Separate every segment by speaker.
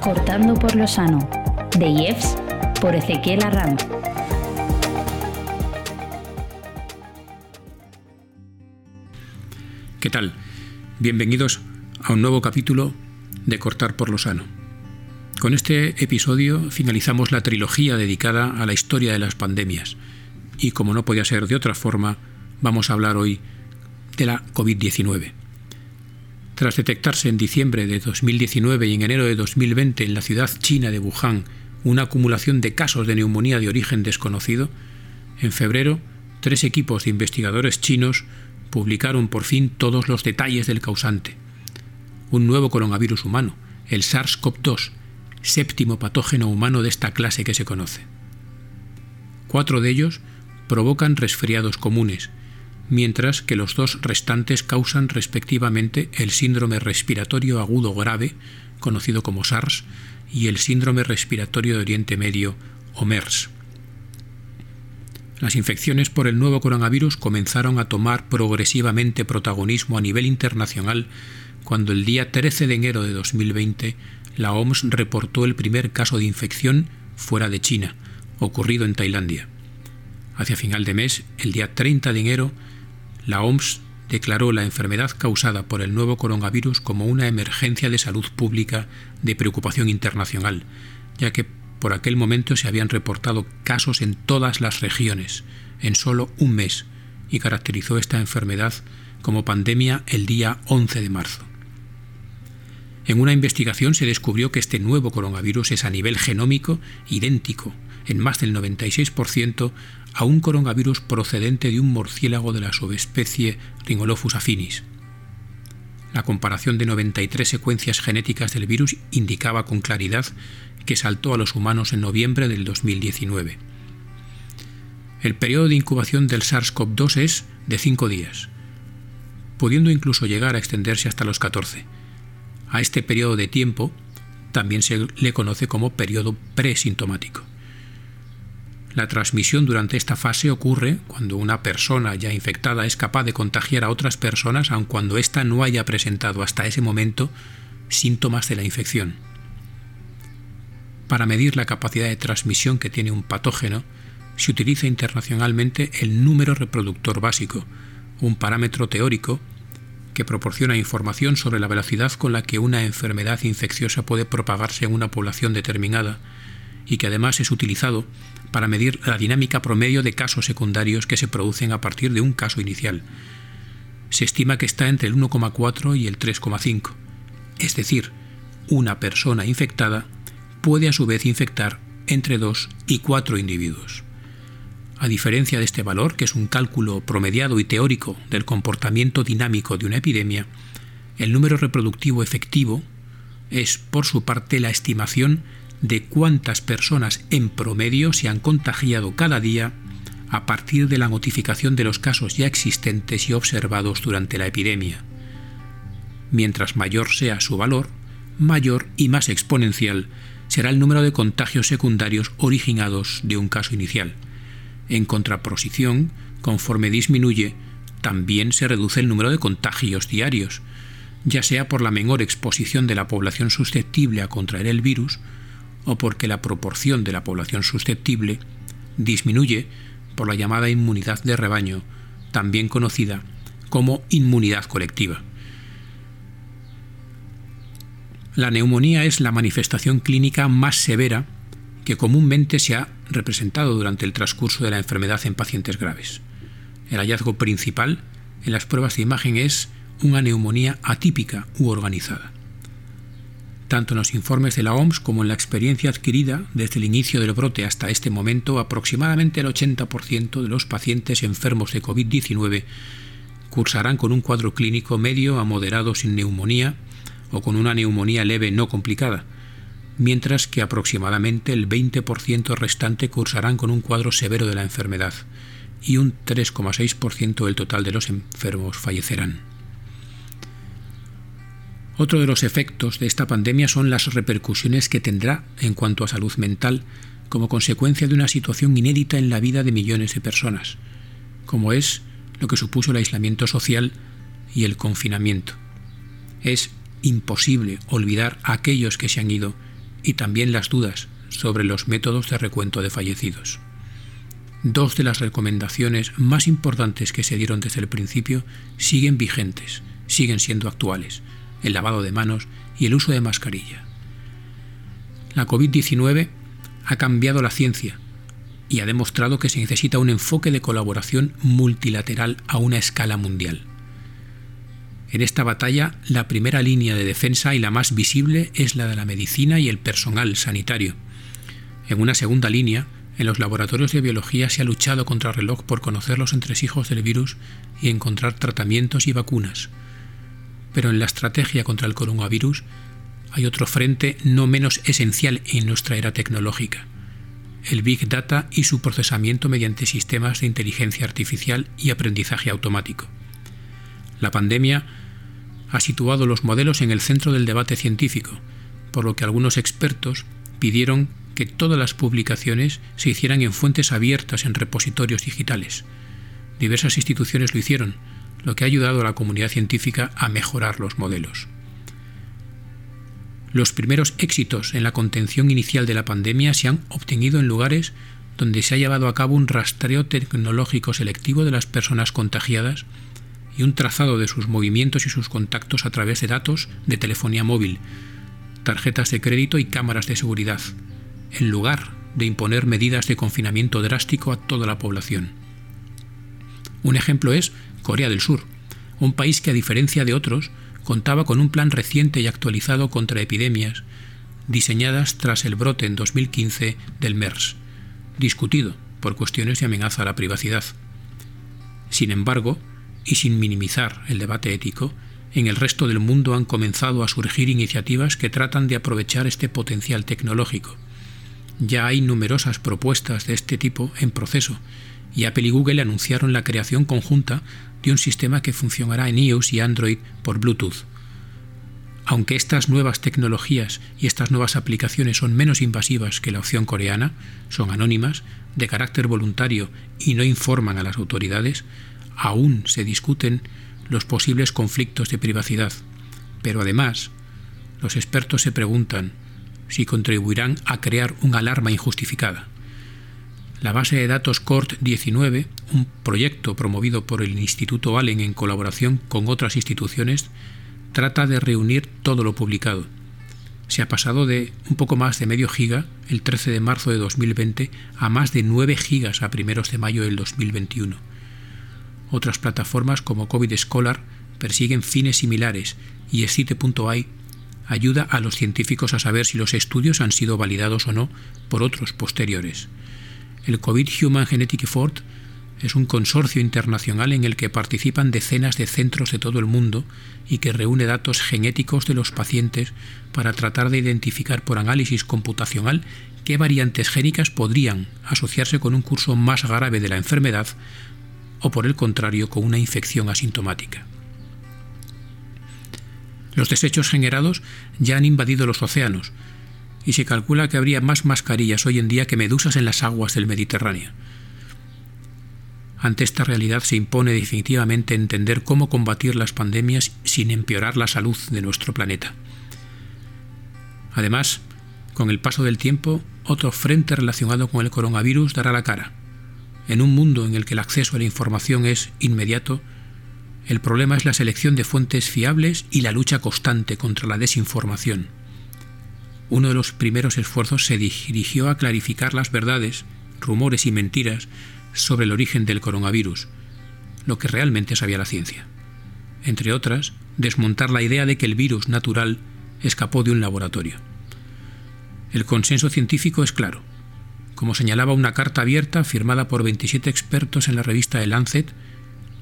Speaker 1: Cortando por lo sano, de IEFS, por Ezequiel Arranz.
Speaker 2: ¿Qué tal? Bienvenidos a un nuevo capítulo de Cortar por lo Sano. Con este episodio finalizamos la trilogía dedicada a la historia de las pandemias y como no podía ser de otra forma, vamos a hablar hoy de la COVID-19. Tras detectarse en diciembre de 2019 y en enero de 2020 en la ciudad china de Wuhan una acumulación de casos de neumonía de origen desconocido, en febrero tres equipos de investigadores chinos publicaron por fin todos los detalles del causante. Un nuevo coronavirus humano, el SARS-CoV-2, séptimo patógeno humano de esta clase que se conoce. Cuatro de ellos provocan resfriados comunes, mientras que los dos restantes causan respectivamente el síndrome respiratorio agudo grave, conocido como SARS, y el síndrome respiratorio de Oriente Medio, o MERS. Las infecciones por el nuevo coronavirus comenzaron a tomar progresivamente protagonismo a nivel internacional cuando el día 13 de enero de 2020 la OMS reportó el primer caso de infección fuera de China, ocurrido en Tailandia. Hacia final de mes, el día 30 de enero, la OMS declaró la enfermedad causada por el nuevo coronavirus como una emergencia de salud pública de preocupación internacional, ya que por aquel momento se habían reportado casos en todas las regiones, en solo un mes, y caracterizó esta enfermedad como pandemia el día 11 de marzo. En una investigación se descubrió que este nuevo coronavirus es a nivel genómico idéntico, en más del 96%, a un coronavirus procedente de un murciélago de la subespecie Ringolophus affinis. La comparación de 93 secuencias genéticas del virus indicaba con claridad que saltó a los humanos en noviembre del 2019. El periodo de incubación del SARS-CoV-2 es de 5 días, pudiendo incluso llegar a extenderse hasta los 14. A este periodo de tiempo también se le conoce como periodo presintomático. La transmisión durante esta fase ocurre cuando una persona ya infectada es capaz de contagiar a otras personas aun cuando ésta no haya presentado hasta ese momento síntomas de la infección. Para medir la capacidad de transmisión que tiene un patógeno, se utiliza internacionalmente el número reproductor básico, un parámetro teórico que proporciona información sobre la velocidad con la que una enfermedad infecciosa puede propagarse en una población determinada y que además es utilizado para medir la dinámica promedio de casos secundarios que se producen a partir de un caso inicial. Se estima que está entre el 1,4 y el 3,5, es decir, una persona infectada puede a su vez infectar entre 2 y 4 individuos. A diferencia de este valor, que es un cálculo promediado y teórico del comportamiento dinámico de una epidemia, el número reproductivo efectivo es, por su parte, la estimación de cuántas personas en promedio se han contagiado cada día a partir de la notificación de los casos ya existentes y observados durante la epidemia. Mientras mayor sea su valor, mayor y más exponencial será el número de contagios secundarios originados de un caso inicial. En contraposición, conforme disminuye, también se reduce el número de contagios diarios, ya sea por la menor exposición de la población susceptible a contraer el virus, o porque la proporción de la población susceptible disminuye por la llamada inmunidad de rebaño, también conocida como inmunidad colectiva. La neumonía es la manifestación clínica más severa que comúnmente se ha representado durante el transcurso de la enfermedad en pacientes graves. El hallazgo principal en las pruebas de imagen es una neumonía atípica u organizada tanto en los informes de la OMS como en la experiencia adquirida desde el inicio del brote hasta este momento, aproximadamente el 80% de los pacientes enfermos de COVID-19 cursarán con un cuadro clínico medio a moderado sin neumonía o con una neumonía leve no complicada, mientras que aproximadamente el 20% restante cursarán con un cuadro severo de la enfermedad y un 3,6% del total de los enfermos fallecerán. Otro de los efectos de esta pandemia son las repercusiones que tendrá en cuanto a salud mental como consecuencia de una situación inédita en la vida de millones de personas, como es lo que supuso el aislamiento social y el confinamiento. Es imposible olvidar a aquellos que se han ido y también las dudas sobre los métodos de recuento de fallecidos. Dos de las recomendaciones más importantes que se dieron desde el principio siguen vigentes, siguen siendo actuales, el lavado de manos y el uso de mascarilla. La COVID-19 ha cambiado la ciencia y ha demostrado que se necesita un enfoque de colaboración multilateral a una escala mundial. En esta batalla, la primera línea de defensa y la más visible es la de la medicina y el personal sanitario. En una segunda línea, en los laboratorios de biología se ha luchado contra el reloj por conocer los entresijos del virus y encontrar tratamientos y vacunas. Pero en la estrategia contra el coronavirus hay otro frente no menos esencial en nuestra era tecnológica, el Big Data y su procesamiento mediante sistemas de inteligencia artificial y aprendizaje automático. La pandemia ha situado los modelos en el centro del debate científico, por lo que algunos expertos pidieron que todas las publicaciones se hicieran en fuentes abiertas en repositorios digitales. Diversas instituciones lo hicieron, lo que ha ayudado a la comunidad científica a mejorar los modelos. Los primeros éxitos en la contención inicial de la pandemia se han obtenido en lugares donde se ha llevado a cabo un rastreo tecnológico selectivo de las personas contagiadas y un trazado de sus movimientos y sus contactos a través de datos de telefonía móvil, tarjetas de crédito y cámaras de seguridad, en lugar de imponer medidas de confinamiento drástico a toda la población. Un ejemplo es Corea del Sur, un país que a diferencia de otros contaba con un plan reciente y actualizado contra epidemias diseñadas tras el brote en 2015 del MERS, discutido por cuestiones de amenaza a la privacidad. Sin embargo, y sin minimizar el debate ético, en el resto del mundo han comenzado a surgir iniciativas que tratan de aprovechar este potencial tecnológico. Ya hay numerosas propuestas de este tipo en proceso, y Apple y Google anunciaron la creación conjunta de un sistema que funcionará en iOS y Android por Bluetooth. Aunque estas nuevas tecnologías y estas nuevas aplicaciones son menos invasivas que la opción coreana, son anónimas, de carácter voluntario y no informan a las autoridades, aún se discuten los posibles conflictos de privacidad, pero además los expertos se preguntan si contribuirán a crear una alarma injustificada. La base de datos CORT-19, un proyecto promovido por el Instituto Allen en colaboración con otras instituciones, trata de reunir todo lo publicado. Se ha pasado de un poco más de medio giga el 13 de marzo de 2020 a más de 9 gigas a primeros de mayo del 2021 otras plataformas como COVID Scholar persiguen fines similares y Excite.ai ayuda a los científicos a saber si los estudios han sido validados o no por otros posteriores. El COVID Human Genetic Effort es un consorcio internacional en el que participan decenas de centros de todo el mundo y que reúne datos genéticos de los pacientes para tratar de identificar por análisis computacional qué variantes génicas podrían asociarse con un curso más grave de la enfermedad o por el contrario con una infección asintomática. Los desechos generados ya han invadido los océanos y se calcula que habría más mascarillas hoy en día que medusas en las aguas del Mediterráneo. Ante esta realidad se impone definitivamente entender cómo combatir las pandemias sin empeorar la salud de nuestro planeta. Además, con el paso del tiempo, otro frente relacionado con el coronavirus dará la cara en un mundo en el que el acceso a la información es inmediato, el problema es la selección de fuentes fiables y la lucha constante contra la desinformación. Uno de los primeros esfuerzos se dirigió a clarificar las verdades, rumores y mentiras sobre el origen del coronavirus, lo que realmente sabía la ciencia. Entre otras, desmontar la idea de que el virus natural escapó de un laboratorio. El consenso científico es claro como señalaba una carta abierta firmada por 27 expertos en la revista The Lancet,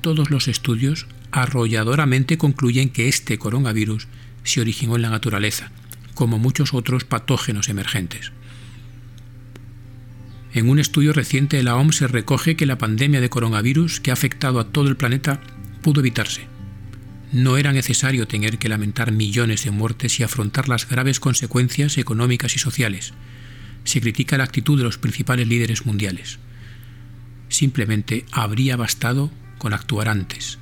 Speaker 2: todos los estudios arrolladoramente concluyen que este coronavirus se originó en la naturaleza, como muchos otros patógenos emergentes. En un estudio reciente de la OMS se recoge que la pandemia de coronavirus que ha afectado a todo el planeta pudo evitarse. No era necesario tener que lamentar millones de muertes y afrontar las graves consecuencias económicas y sociales, se critica la actitud de los principales líderes mundiales. Simplemente habría bastado con actuar antes.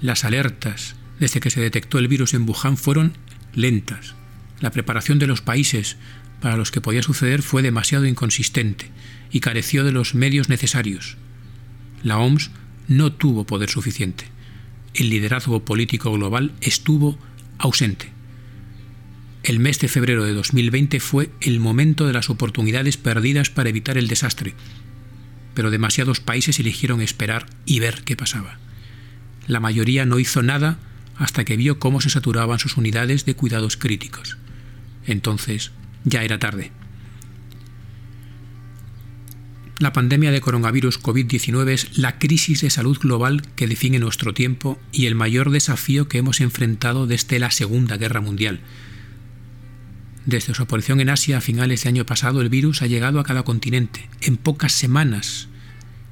Speaker 2: Las alertas desde que se detectó el virus en Wuhan fueron lentas. La preparación de los países para los que podía suceder fue demasiado inconsistente y careció de los medios necesarios. La OMS no tuvo poder suficiente. El liderazgo político global estuvo ausente. El mes de febrero de 2020 fue el momento de las oportunidades perdidas para evitar el desastre, pero demasiados países eligieron esperar y ver qué pasaba. La mayoría no hizo nada hasta que vio cómo se saturaban sus unidades de cuidados críticos. Entonces ya era tarde. La pandemia de coronavirus COVID-19 es la crisis de salud global que define nuestro tiempo y el mayor desafío que hemos enfrentado desde la Segunda Guerra Mundial. Desde su aparición en Asia a finales de año pasado, el virus ha llegado a cada continente. En pocas semanas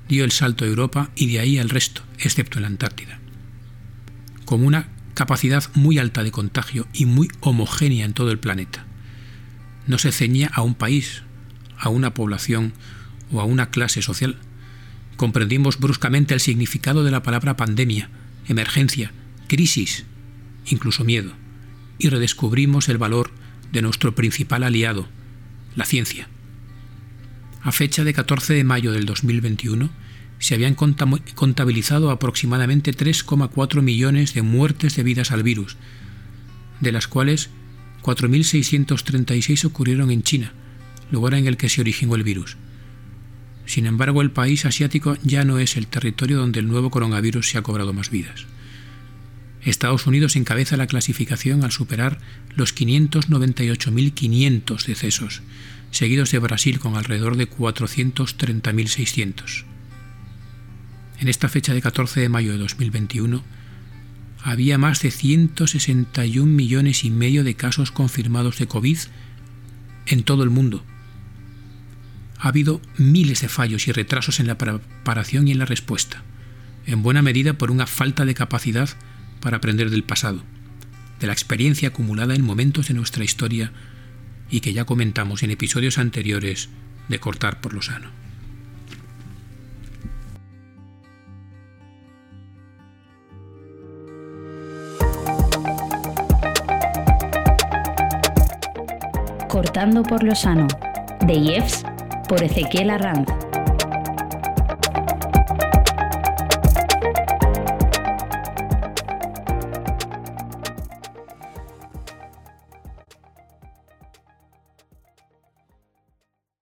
Speaker 2: dio el salto a Europa y de ahí al resto, excepto en la Antártida. Con una capacidad muy alta de contagio y muy homogénea en todo el planeta. No se ceñía a un país, a una población o a una clase social. Comprendimos bruscamente el significado de la palabra pandemia, emergencia, crisis, incluso miedo, y redescubrimos el valor de nuestro principal aliado, la ciencia. A fecha de 14 de mayo del 2021, se habían contabilizado aproximadamente 3,4 millones de muertes debidas al virus, de las cuales 4.636 ocurrieron en China, lugar en el que se originó el virus. Sin embargo, el país asiático ya no es el territorio donde el nuevo coronavirus se ha cobrado más vidas. Estados Unidos encabeza la clasificación al superar los 598.500 decesos, seguidos de Brasil con alrededor de 430.600. En esta fecha de 14 de mayo de 2021, había más de 161 millones y medio de casos confirmados de COVID en todo el mundo. Ha habido miles de fallos y retrasos en la preparación y en la respuesta, en buena medida por una falta de capacidad para aprender del pasado, de la experiencia acumulada en momentos de nuestra historia y que ya comentamos en episodios anteriores de Cortar por lo Sano.
Speaker 1: Cortando por lo Sano, de IEFS por Ezequiel Arranz.